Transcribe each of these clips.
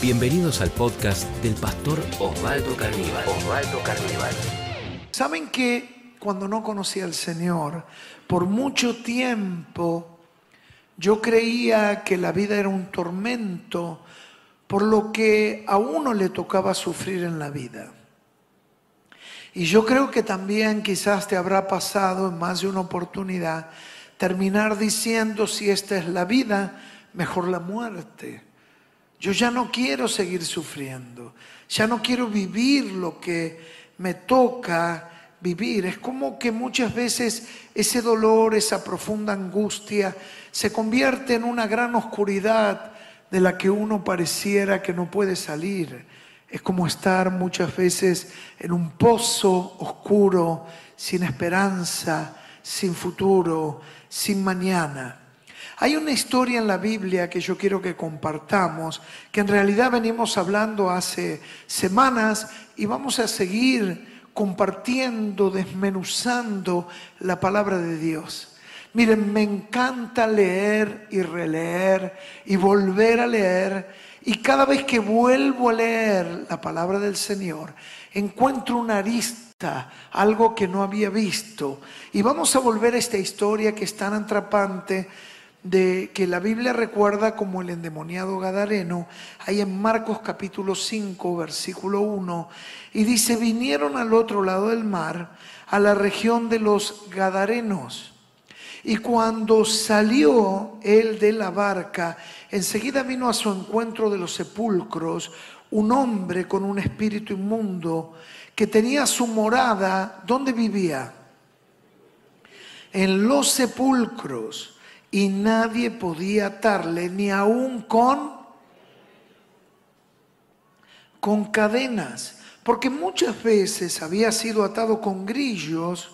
Bienvenidos al podcast del pastor Osvaldo Carníbal. Osvaldo Carníbal. ¿Saben que cuando no conocía al Señor, por mucho tiempo yo creía que la vida era un tormento por lo que a uno le tocaba sufrir en la vida? Y yo creo que también quizás te habrá pasado en más de una oportunidad terminar diciendo si esta es la vida, mejor la muerte. Yo ya no quiero seguir sufriendo, ya no quiero vivir lo que me toca vivir. Es como que muchas veces ese dolor, esa profunda angustia, se convierte en una gran oscuridad de la que uno pareciera que no puede salir. Es como estar muchas veces en un pozo oscuro, sin esperanza, sin futuro, sin mañana. Hay una historia en la Biblia que yo quiero que compartamos, que en realidad venimos hablando hace semanas y vamos a seguir compartiendo, desmenuzando la palabra de Dios. Miren, me encanta leer y releer y volver a leer. Y cada vez que vuelvo a leer la palabra del Señor, encuentro una arista, algo que no había visto. Y vamos a volver a esta historia que es tan atrapante de que la Biblia recuerda como el endemoniado Gadareno, hay en Marcos capítulo 5, versículo 1, y dice, vinieron al otro lado del mar, a la región de los Gadarenos. Y cuando salió él de la barca, enseguida vino a su encuentro de los sepulcros un hombre con un espíritu inmundo que tenía su morada, ¿dónde vivía? En los sepulcros y nadie podía atarle ni aún con con cadenas, porque muchas veces había sido atado con grillos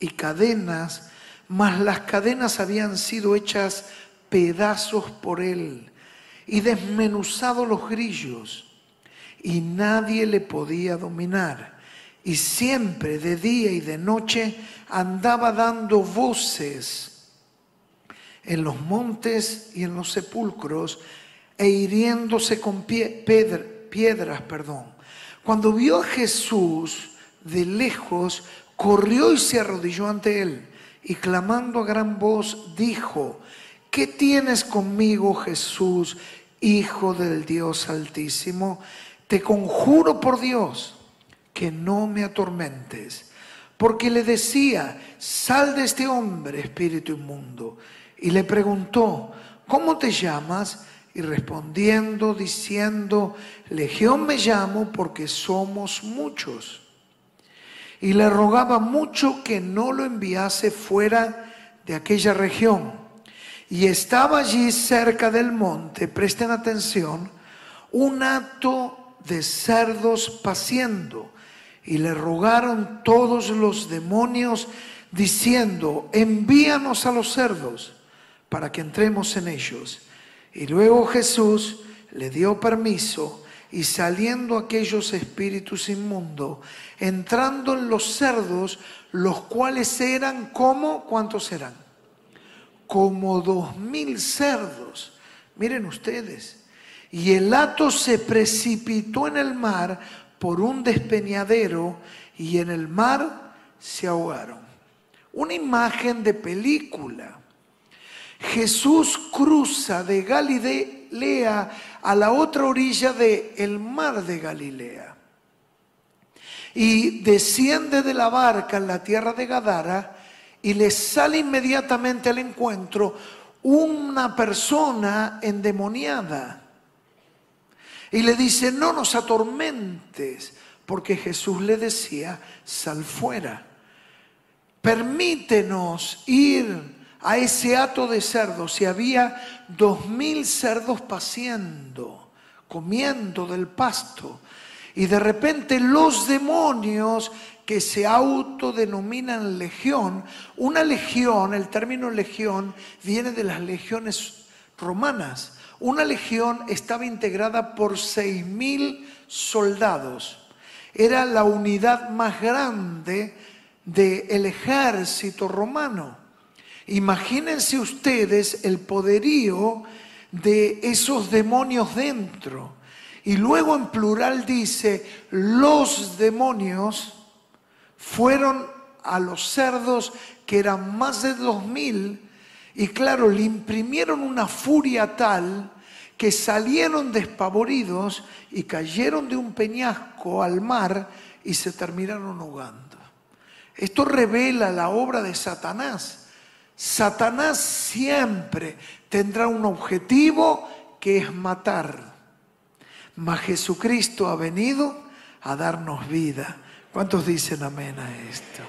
y cadenas, mas las cadenas habían sido hechas pedazos por él y desmenuzado los grillos y nadie le podía dominar. Y siempre de día y de noche andaba dando voces en los montes y en los sepulcros e hiriéndose con piedras. Perdón. Cuando vio a Jesús de lejos, corrió y se arrodilló ante él y clamando a gran voz dijo, ¿qué tienes conmigo Jesús, Hijo del Dios Altísimo? Te conjuro por Dios que no me atormentes, porque le decía, sal de este hombre, espíritu inmundo y le preguntó, ¿cómo te llamas? Y respondiendo, diciendo, Legión me llamo porque somos muchos. Y le rogaba mucho que no lo enviase fuera de aquella región. Y estaba allí cerca del monte, presten atención, un hato de cerdos paciendo. Y le rogaron todos los demonios diciendo, envíanos a los cerdos para que entremos en ellos. Y luego Jesús le dio permiso y saliendo aquellos espíritus inmundos, entrando en los cerdos, los cuales eran como, ¿cuántos eran? Como dos mil cerdos. Miren ustedes. Y el hato se precipitó en el mar por un despeñadero y en el mar se ahogaron. Una imagen de película. Jesús cruza de Galilea a la otra orilla del mar de Galilea y desciende de la barca en la tierra de Gadara y le sale inmediatamente al encuentro una persona endemoniada. Y le dice, no nos atormentes, porque Jesús le decía, sal fuera, permítenos ir a ese hato de cerdos y había dos mil cerdos paciendo, comiendo del pasto. Y de repente los demonios que se autodenominan legión, una legión, el término legión viene de las legiones romanas. Una legión estaba integrada por seis mil soldados. Era la unidad más grande del ejército romano. Imagínense ustedes el poderío de esos demonios dentro. Y luego en plural dice, los demonios fueron a los cerdos, que eran más de dos mil, y claro, le imprimieron una furia tal que salieron despavoridos y cayeron de un peñasco al mar y se terminaron ahogando. Esto revela la obra de Satanás. Satanás siempre tendrá un objetivo que es matar. Mas Jesucristo ha venido a darnos vida. ¿Cuántos dicen amén a esto?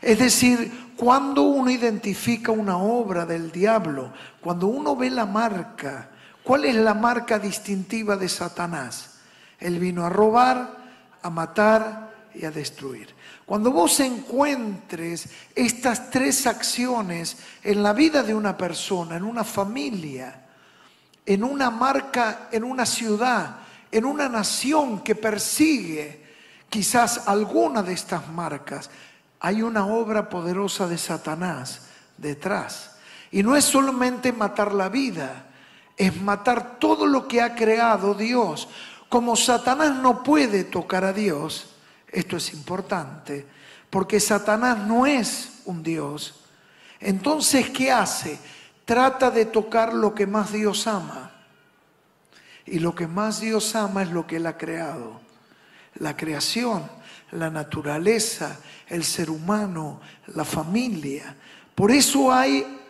Es decir, cuando uno identifica una obra del diablo, cuando uno ve la marca, ¿cuál es la marca distintiva de Satanás? Él vino a robar, a matar y a destruir. Cuando vos encuentres estas tres acciones en la vida de una persona, en una familia, en una marca, en una ciudad, en una nación que persigue quizás alguna de estas marcas, hay una obra poderosa de Satanás detrás. Y no es solamente matar la vida, es matar todo lo que ha creado Dios. Como Satanás no puede tocar a Dios, esto es importante, porque Satanás no es un Dios. Entonces, ¿qué hace? Trata de tocar lo que más Dios ama. Y lo que más Dios ama es lo que Él ha creado. La creación, la naturaleza, el ser humano, la familia. Por eso hay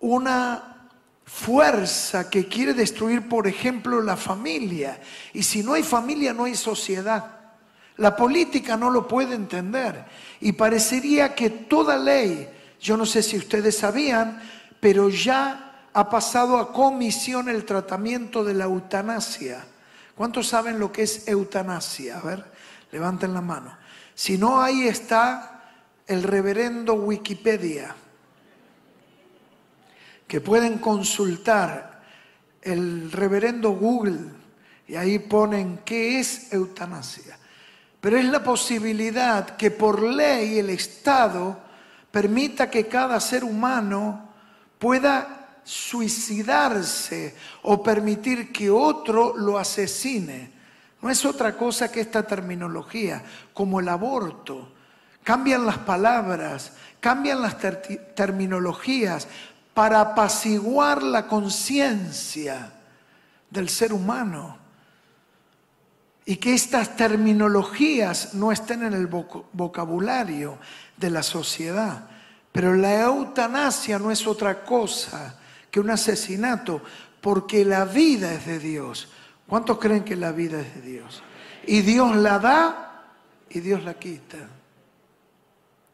una fuerza que quiere destruir, por ejemplo, la familia. Y si no hay familia, no hay sociedad. La política no lo puede entender y parecería que toda ley, yo no sé si ustedes sabían, pero ya ha pasado a comisión el tratamiento de la eutanasia. ¿Cuántos saben lo que es eutanasia? A ver, levanten la mano. Si no, ahí está el reverendo Wikipedia, que pueden consultar el reverendo Google y ahí ponen qué es eutanasia pero es la posibilidad que por ley el Estado permita que cada ser humano pueda suicidarse o permitir que otro lo asesine. No es otra cosa que esta terminología, como el aborto. Cambian las palabras, cambian las terminologías para apaciguar la conciencia del ser humano y que estas terminologías no estén en el vocabulario de la sociedad. Pero la eutanasia no es otra cosa que un asesinato, porque la vida es de Dios. ¿Cuántos creen que la vida es de Dios? Y Dios la da y Dios la quita.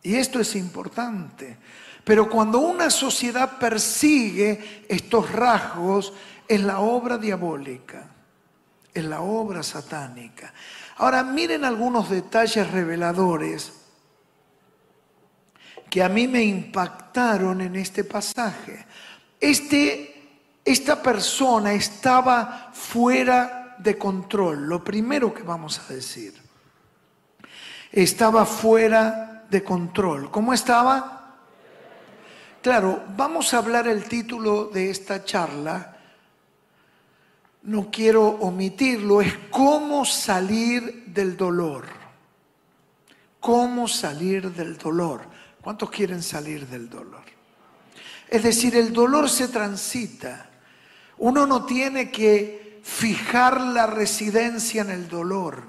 Y esto es importante. Pero cuando una sociedad persigue estos rasgos, es la obra diabólica en la obra satánica. Ahora miren algunos detalles reveladores que a mí me impactaron en este pasaje. Este, esta persona estaba fuera de control, lo primero que vamos a decir. Estaba fuera de control. ¿Cómo estaba? Claro, vamos a hablar el título de esta charla no quiero omitirlo, es cómo salir del dolor. Cómo salir del dolor. ¿Cuántos quieren salir del dolor? Es decir, el dolor se transita. Uno no tiene que fijar la residencia en el dolor.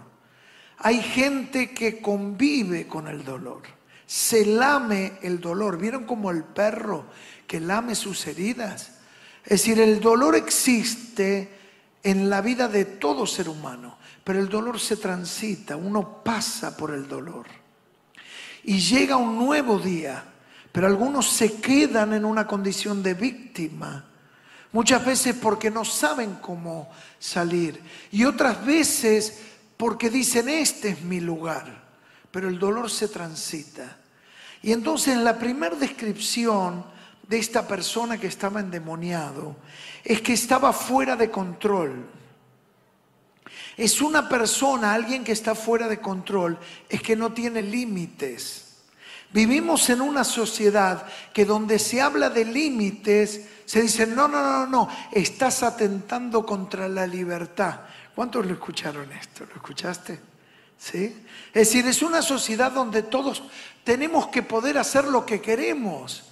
Hay gente que convive con el dolor. Se lame el dolor. ¿Vieron como el perro que lame sus heridas? Es decir, el dolor existe en la vida de todo ser humano, pero el dolor se transita, uno pasa por el dolor. Y llega un nuevo día, pero algunos se quedan en una condición de víctima, muchas veces porque no saben cómo salir, y otras veces porque dicen, este es mi lugar, pero el dolor se transita. Y entonces en la primera descripción de esta persona que estaba endemoniado es que estaba fuera de control. Es una persona, alguien que está fuera de control, es que no tiene límites. Vivimos en una sociedad que donde se habla de límites Se dice, no, no, no, no, estás atentando contra la libertad. ¿Cuántos lo escucharon esto? ¿Lo escuchaste? ¿Sí? Es decir, es una sociedad donde todos tenemos que poder hacer lo que queremos.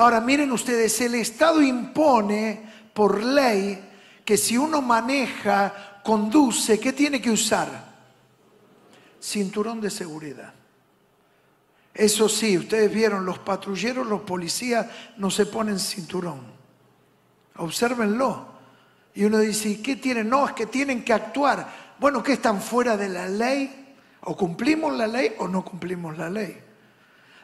Ahora, miren ustedes, el Estado impone por ley que si uno maneja, conduce, ¿qué tiene que usar? Cinturón de seguridad. Eso sí, ustedes vieron, los patrulleros, los policías no se ponen cinturón. Obsérvenlo. Y uno dice, ¿y qué tienen? No, es que tienen que actuar. Bueno, ¿qué están fuera de la ley? O cumplimos la ley o no cumplimos la ley.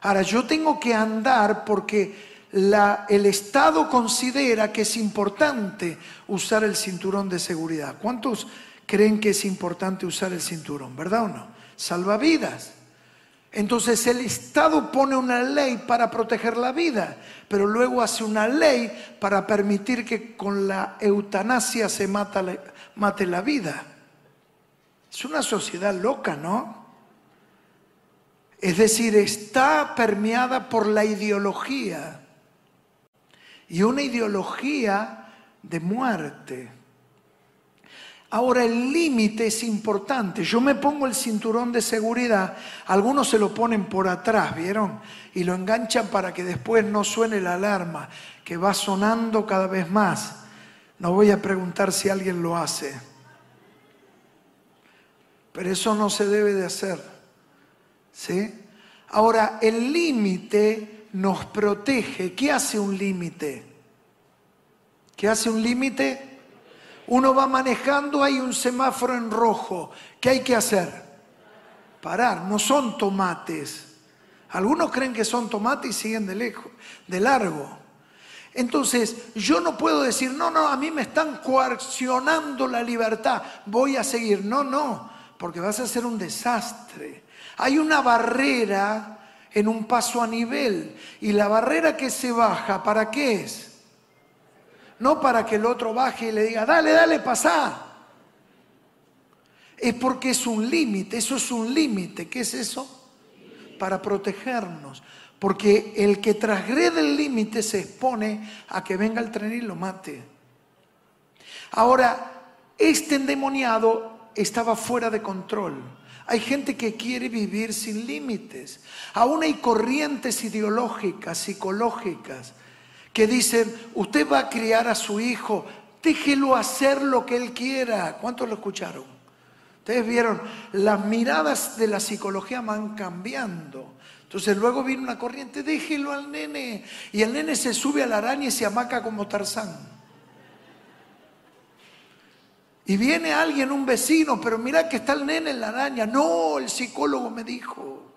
Ahora, yo tengo que andar porque el Estado considera que es importante usar el cinturón de seguridad. ¿Cuántos creen que es importante usar el cinturón? ¿Verdad o no? Salva vidas. Entonces el Estado pone una ley para proteger la vida, pero luego hace una ley para permitir que con la eutanasia se mate la vida. Es una sociedad loca, ¿no? Es decir, está permeada por la ideología y una ideología de muerte. Ahora el límite es importante. Yo me pongo el cinturón de seguridad, algunos se lo ponen por atrás, ¿vieron? Y lo enganchan para que después no suene la alarma, que va sonando cada vez más. No voy a preguntar si alguien lo hace. Pero eso no se debe de hacer. ¿Sí? Ahora, el límite nos protege. ¿Qué hace un límite? ¿Qué hace un límite? Uno va manejando, hay un semáforo en rojo. ¿Qué hay que hacer? Parar. No son tomates. Algunos creen que son tomates y siguen de lejos, de largo. Entonces, yo no puedo decir, no, no, a mí me están coaccionando la libertad, voy a seguir. No, no, porque vas a hacer un desastre. Hay una barrera en un paso a nivel y la barrera que se baja, ¿para qué es? no para que el otro baje y le diga, dale, dale, pasá. Es porque es un límite, eso es un límite. ¿Qué es eso? Para protegernos. Porque el que transgrede el límite se expone a que venga el tren y lo mate. Ahora, este endemoniado estaba fuera de control. Hay gente que quiere vivir sin límites. Aún hay corrientes ideológicas, psicológicas, que dicen, usted va a criar a su hijo, déjelo hacer lo que él quiera. ¿Cuántos lo escucharon? Ustedes vieron, las miradas de la psicología van cambiando. Entonces luego viene una corriente, déjelo al nene. Y el nene se sube a la araña y se amaca como Tarzán. Y viene alguien, un vecino, pero mira que está el nene en la araña. No, el psicólogo me dijo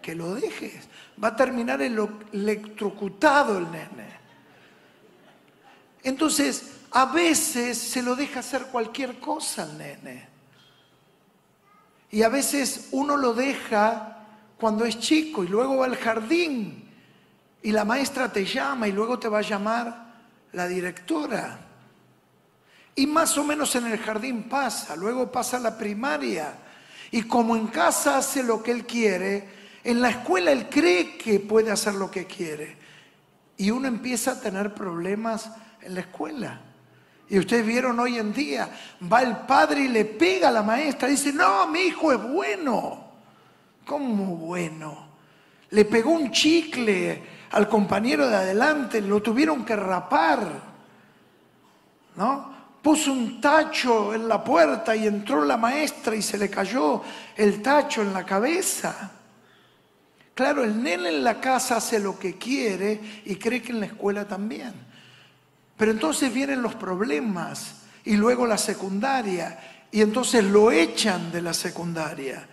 que lo dejes. Va a terminar electrocutado el nene. Entonces, a veces se lo deja hacer cualquier cosa al nene. Y a veces uno lo deja cuando es chico y luego va al jardín y la maestra te llama y luego te va a llamar la directora. Y más o menos en el jardín pasa, luego pasa la primaria. Y como en casa hace lo que él quiere, en la escuela él cree que puede hacer lo que quiere. Y uno empieza a tener problemas en la escuela. Y ustedes vieron hoy en día, va el padre y le pega a la maestra, dice, no, mi hijo es bueno. ¿Cómo bueno? Le pegó un chicle al compañero de adelante, lo tuvieron que rapar. ¿No? Puso un tacho en la puerta y entró la maestra y se le cayó el tacho en la cabeza. Claro, el nene en la casa hace lo que quiere y cree que en la escuela también. Pero entonces vienen los problemas y luego la secundaria y entonces lo echan de la secundaria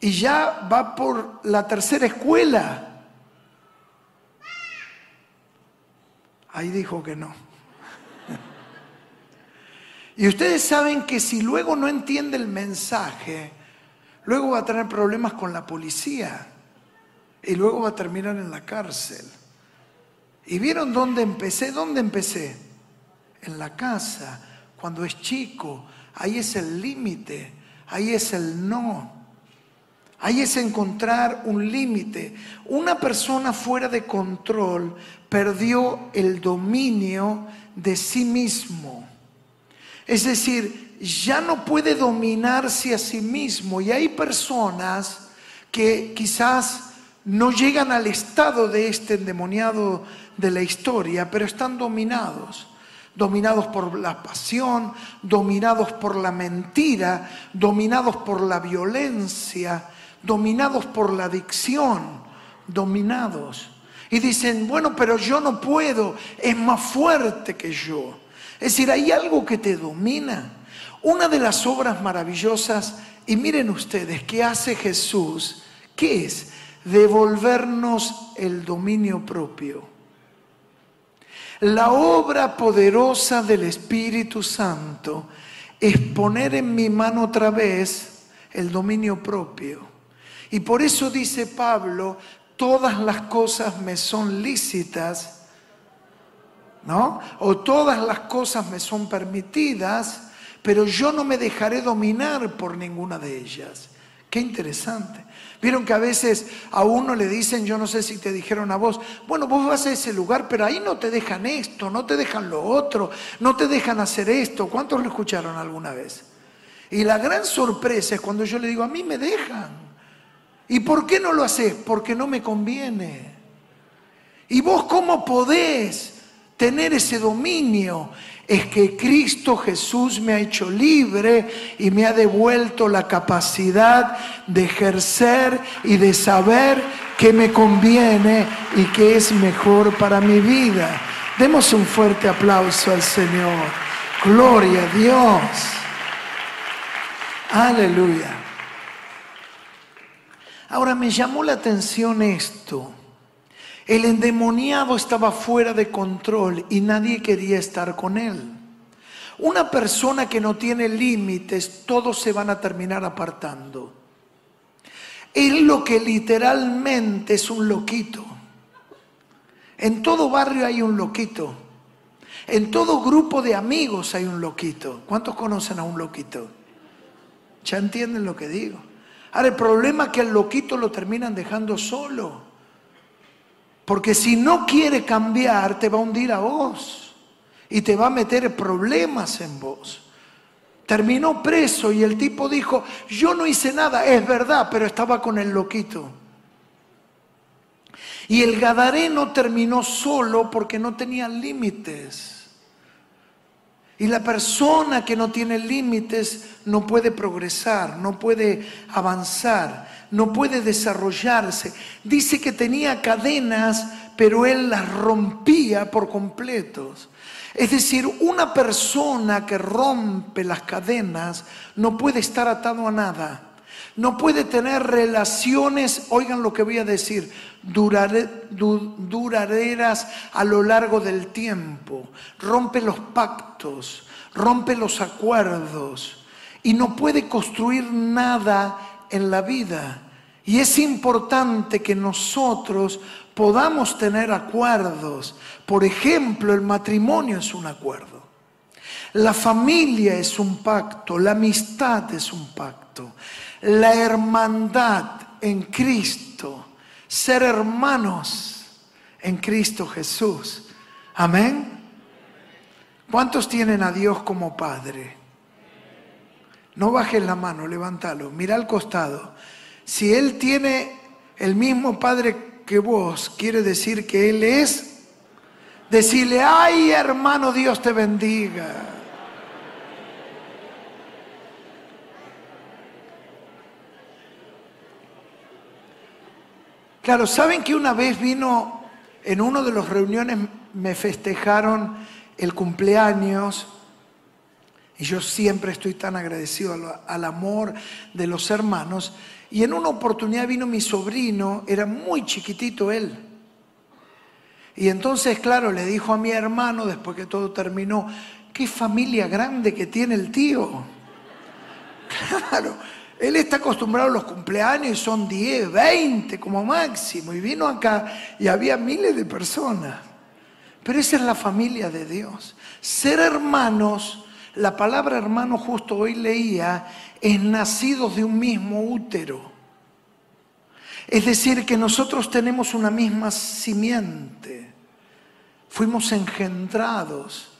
y ya va por la tercera escuela. Ahí dijo que no. Y ustedes saben que si luego no entiende el mensaje, luego va a tener problemas con la policía y luego va a terminar en la cárcel. ¿Y vieron dónde empecé? ¿Dónde empecé? En la casa, cuando es chico. Ahí es el límite, ahí es el no. Ahí es encontrar un límite. Una persona fuera de control perdió el dominio de sí mismo. Es decir, ya no puede dominarse a sí mismo. Y hay personas que quizás no llegan al estado de este endemoniado de la historia, pero están dominados dominados por la pasión, dominados por la mentira, dominados por la violencia, dominados por la adicción, dominados. Y dicen, bueno, pero yo no puedo, es más fuerte que yo. Es decir, hay algo que te domina. Una de las obras maravillosas, y miren ustedes, que hace Jesús, ¿qué es? Devolvernos el dominio propio. La obra poderosa del Espíritu Santo es poner en mi mano otra vez el dominio propio. Y por eso dice Pablo, todas las cosas me son lícitas, ¿no? O todas las cosas me son permitidas, pero yo no me dejaré dominar por ninguna de ellas. Qué interesante. Vieron que a veces a uno le dicen, yo no sé si te dijeron a vos, bueno, vos vas a ese lugar, pero ahí no te dejan esto, no te dejan lo otro, no te dejan hacer esto. ¿Cuántos lo escucharon alguna vez? Y la gran sorpresa es cuando yo le digo, a mí me dejan. ¿Y por qué no lo haces? Porque no me conviene. ¿Y vos cómo podés tener ese dominio? es que Cristo Jesús me ha hecho libre y me ha devuelto la capacidad de ejercer y de saber qué me conviene y qué es mejor para mi vida. Demos un fuerte aplauso al Señor. Gloria a Dios. Aleluya. Ahora me llamó la atención esto. El endemoniado estaba fuera de control y nadie quería estar con él. Una persona que no tiene límites, todos se van a terminar apartando. Es lo que literalmente es un loquito. En todo barrio hay un loquito. En todo grupo de amigos hay un loquito. ¿Cuántos conocen a un loquito? ¿Ya entienden lo que digo? Ahora, el problema es que el loquito lo terminan dejando solo. Porque si no quiere cambiar, te va a hundir a vos y te va a meter problemas en vos. Terminó preso y el tipo dijo, yo no hice nada, es verdad, pero estaba con el loquito. Y el Gadareno terminó solo porque no tenía límites. Y la persona que no tiene límites no puede progresar, no puede avanzar no puede desarrollarse. Dice que tenía cadenas, pero él las rompía por completos. Es decir, una persona que rompe las cadenas no puede estar atado a nada. No puede tener relaciones, oigan lo que voy a decir, duraderas a lo largo del tiempo. Rompe los pactos, rompe los acuerdos y no puede construir nada en la vida. Y es importante que nosotros podamos tener acuerdos. Por ejemplo, el matrimonio es un acuerdo. La familia es un pacto, la amistad es un pacto, la hermandad en Cristo, ser hermanos en Cristo Jesús. Amén. ¿Cuántos tienen a Dios como Padre? No bajes la mano, levántalo, mira al costado. Si Él tiene el mismo Padre que vos, quiere decir que Él es, decirle, ay hermano, Dios te bendiga. Claro, ¿saben que una vez vino en uno de los reuniones, me festejaron el cumpleaños y yo siempre estoy tan agradecido al, amor de los hermanos. Y en una oportunidad vino mi sobrino, era muy chiquitito él. Y entonces, claro, le dijo a mi hermano, después que todo terminó, qué familia grande que tiene el tío. Claro, él está acostumbrado a los cumpleaños y son 10, 20 como máximo. Y vino acá y había miles de personas. Pero esa es la familia de Dios. Ser hermanos la palabra hermano justo hoy leía es nacidos de un mismo útero. Es decir, que nosotros tenemos una misma simiente. Fuimos engendrados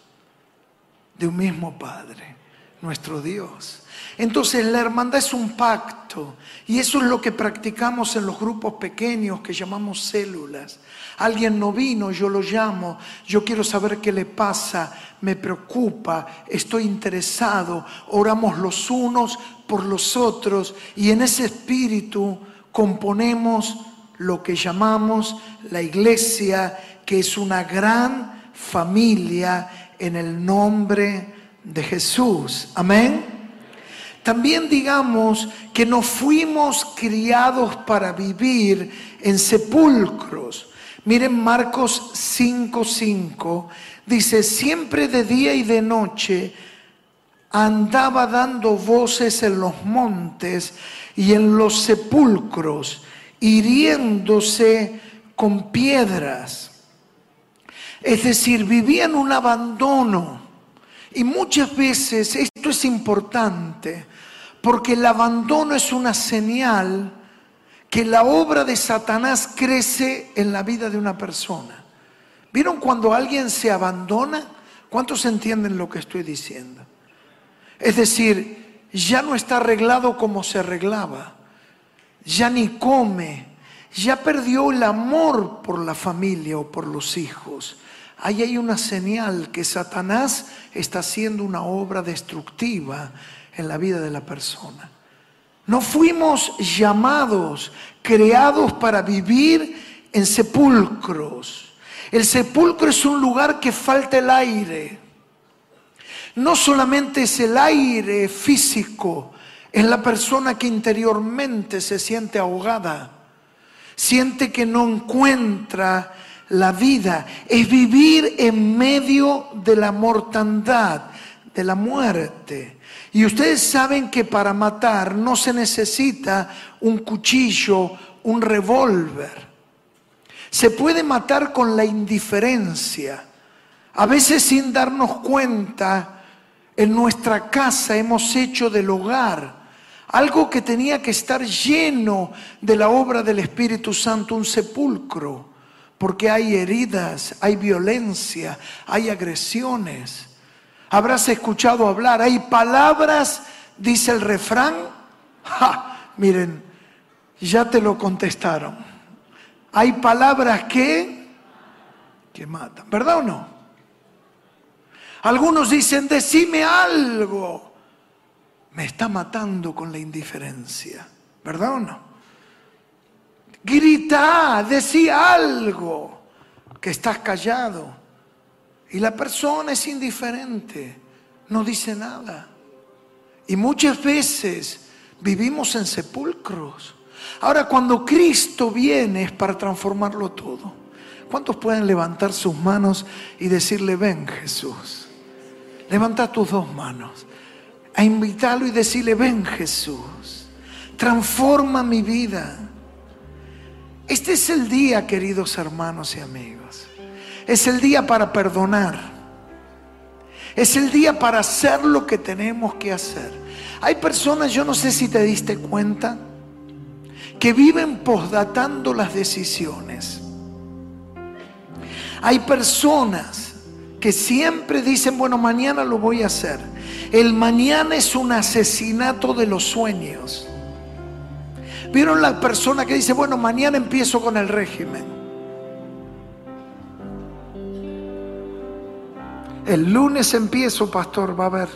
de un mismo Padre, nuestro Dios. Entonces la hermandad es un pacto y eso es lo que practicamos en los grupos pequeños que llamamos células. Alguien no vino, yo lo llamo, yo quiero saber qué le pasa, me preocupa, estoy interesado, oramos los unos por los otros y en ese espíritu componemos lo que llamamos la iglesia, que es una gran familia en el nombre de Jesús. Amén. También digamos que no fuimos criados para vivir en sepulcros. Miren Marcos 5:5, dice, siempre de día y de noche andaba dando voces en los montes y en los sepulcros, hiriéndose con piedras. Es decir, vivía en un abandono. Y muchas veces esto es importante porque el abandono es una señal que la obra de Satanás crece en la vida de una persona. ¿Vieron cuando alguien se abandona? ¿Cuántos entienden lo que estoy diciendo? Es decir, ya no está arreglado como se arreglaba, ya ni come, ya perdió el amor por la familia o por los hijos. Ahí hay una señal que Satanás está haciendo una obra destructiva en la vida de la persona. No fuimos llamados, creados para vivir en sepulcros. El sepulcro es un lugar que falta el aire. No solamente es el aire físico, es la persona que interiormente se siente ahogada, siente que no encuentra la vida, es vivir en medio de la mortandad, de la muerte. Y ustedes saben que para matar no se necesita un cuchillo, un revólver. Se puede matar con la indiferencia. A veces sin darnos cuenta, en nuestra casa hemos hecho del hogar algo que tenía que estar lleno de la obra del Espíritu Santo, un sepulcro, porque hay heridas, hay violencia, hay agresiones habrás escuchado hablar. Hay palabras, dice el refrán. miren, ya te lo contestaron. Hay palabras que, que matan, ¿verdad o no? Algunos dicen, decime algo. Me está matando con la indiferencia, ¿verdad o no? Grita, decía algo, que estás callado. Y la persona es indiferente, no dice nada. Y muchas veces vivimos en sepulcros. Ahora, cuando Cristo viene es para transformarlo todo. ¿Cuántos pueden levantar sus manos y decirle, ven Jesús? Levanta tus dos manos. A invitarlo y decirle, ven Jesús. Transforma mi vida. Este es el día, queridos hermanos y amigos. Es el día para perdonar. Es el día para hacer lo que tenemos que hacer. Hay personas, yo no sé si te diste cuenta, que viven posdatando las decisiones. Hay personas que siempre dicen, bueno, mañana lo voy a hacer. El mañana es un asesinato de los sueños. ¿Vieron la persona que dice, bueno, mañana empiezo con el régimen? El lunes empiezo, pastor, va a ver.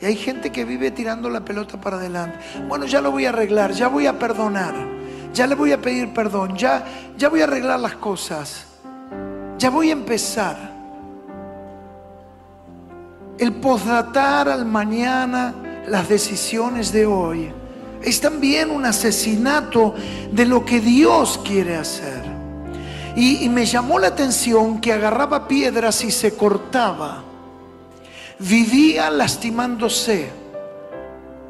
Y hay gente que vive tirando la pelota para adelante. Bueno, ya lo voy a arreglar, ya voy a perdonar, ya le voy a pedir perdón, ya, ya voy a arreglar las cosas, ya voy a empezar. El posdatar al mañana las decisiones de hoy es también un asesinato de lo que Dios quiere hacer. Y, me llamó la atención que agarraba piedras y se cortaba. Vivía lastimándose.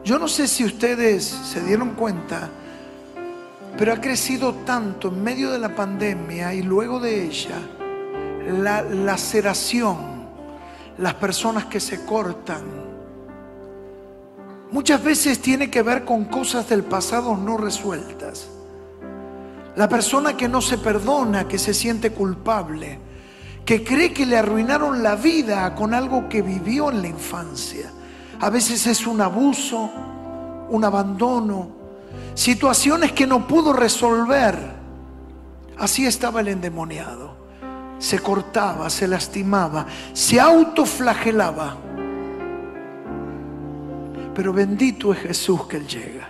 Yo no sé si ustedes se dieron cuenta, pero ha crecido tanto en medio de la pandemia y luego de ella la laceración, las personas que se cortan. Muchas veces tiene que ver con cosas del pasado no resueltas. La persona que no se perdona, que se siente culpable, que cree que le arruinaron la vida con algo que vivió en la infancia. A veces es un abuso, un abandono, situaciones que no pudo resolver. Así estaba el endemoniado. Se cortaba, se lastimaba, se autoflagelaba. Pero bendito es Jesús que Él llega.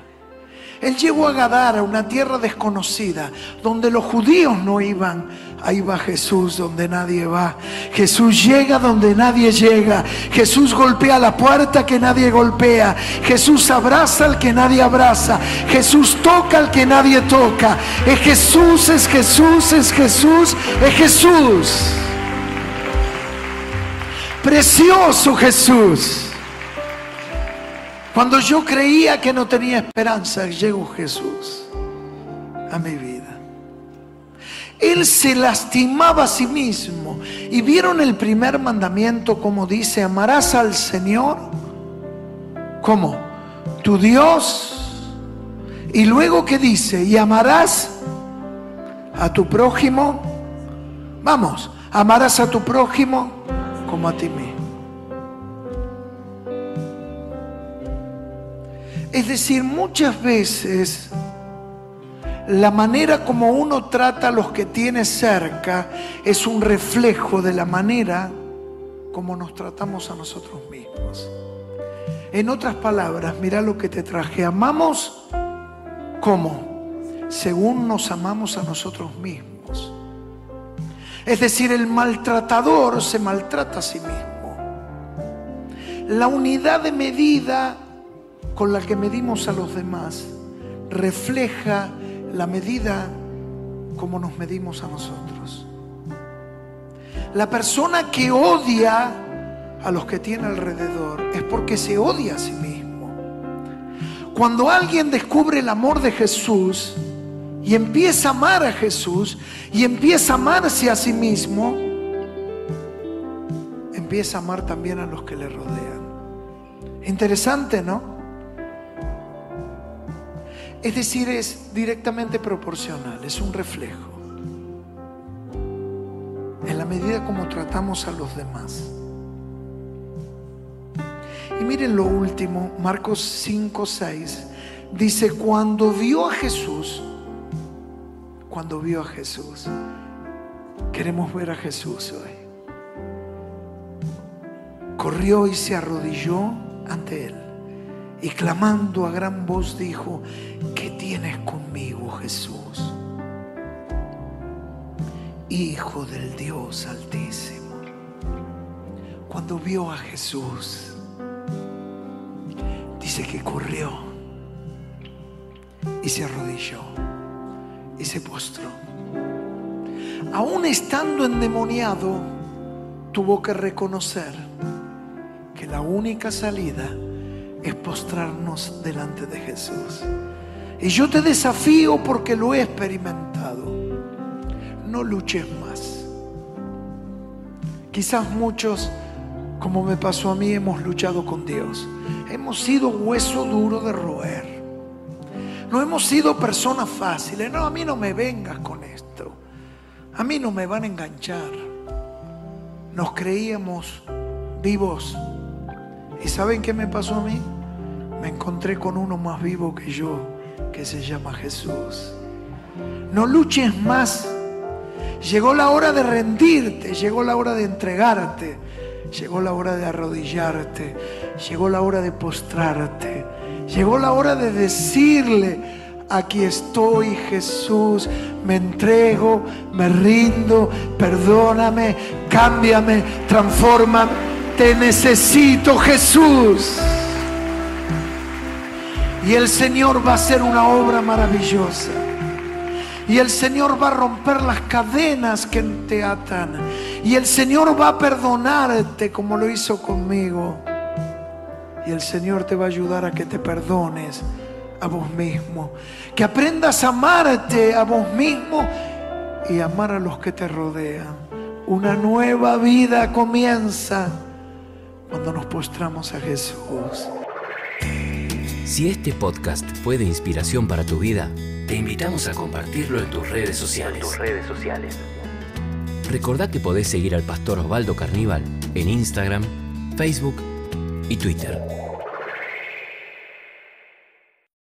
Él llegó a Gadara, una tierra desconocida, donde los judíos no iban. Ahí va Jesús donde nadie va. Jesús llega donde nadie llega. Jesús golpea la puerta que nadie golpea. Jesús abraza al que nadie abraza. Jesús toca al que nadie toca. Es Jesús, es Jesús, es Jesús, es Jesús. Precioso Jesús. Cuando yo creía que no tenía esperanza, llegó Jesús a mi vida. Él se lastimaba a sí mismo. Y vieron el primer mandamiento como dice, amarás al Señor como tu Dios. Y luego que dice, y amarás a tu prójimo. Vamos, amarás a tu prójimo como a ti mismo. Es decir, muchas veces la manera como uno trata a los que tiene cerca es un reflejo de la manera como nos tratamos a nosotros mismos. En otras palabras, mira lo que te traje. Amamos como según nos amamos a nosotros mismos. Es decir, el maltratador se maltrata a sí mismo. La unidad de medida con la que medimos a los demás refleja la medida como nos medimos a nosotros. La persona que odia a los que tiene alrededor es porque se odia a sí mismo. Cuando alguien descubre el amor de Jesús y empieza a amar a Jesús y empieza a amarse a sí mismo, empieza a amar también a los que le rodean. Interesante, ¿no? Es decir, es directamente proporcional, es un reflejo. En la medida como tratamos a los demás. Y miren lo último, Marcos 5, 6, dice, cuando vio a Jesús, cuando vio a Jesús, queremos ver a Jesús hoy, corrió y se arrodilló ante él y clamando a gran voz dijo, ¿qué tienes conmigo Jesús? Hijo del Dios altísimo. Cuando vio a Jesús, dice que corrió y se arrodilló y se postró. Aún estando endemoniado, tuvo que reconocer que la única salida es postrarnos delante de Jesús. Y yo te desafío porque lo he experimentado. No luches más. Quizás muchos, como me pasó a mí, hemos luchado con Dios. Hemos sido hueso duro de roer. No hemos sido personas fáciles. No, a mí no me vengas con esto. A mí no me van a enganchar. Nos creíamos vivos. ¿Y saben qué me pasó a mí? me encontré con uno más vivo que yo, que se llama Jesús. No luches más. Llegó la hora de rendirte, llegó la hora de entregarte, llegó la hora de arrodillarte, llegó la hora de postrarte, llegó la hora de decirle, aquí estoy Jesús, me entrego, me rindo, perdóname, cámbiame, transforma, te necesito Jesús. Y el Señor va a hacer una obra maravillosa. Y el Señor va a romper las cadenas que te atan. Y el Señor va a perdonarte como lo hizo conmigo. Y el Señor te va a ayudar a que te perdones a vos mismo. Que aprendas a amarte a vos mismo y amar a los que te rodean. Una nueva vida comienza cuando nos postramos a Jesús. Si este podcast fue de inspiración para tu vida, te invitamos a compartirlo en tus redes sociales. tus redes sociales. Recordá que podés seguir al pastor Osvaldo Carníbal en Instagram, Facebook y Twitter.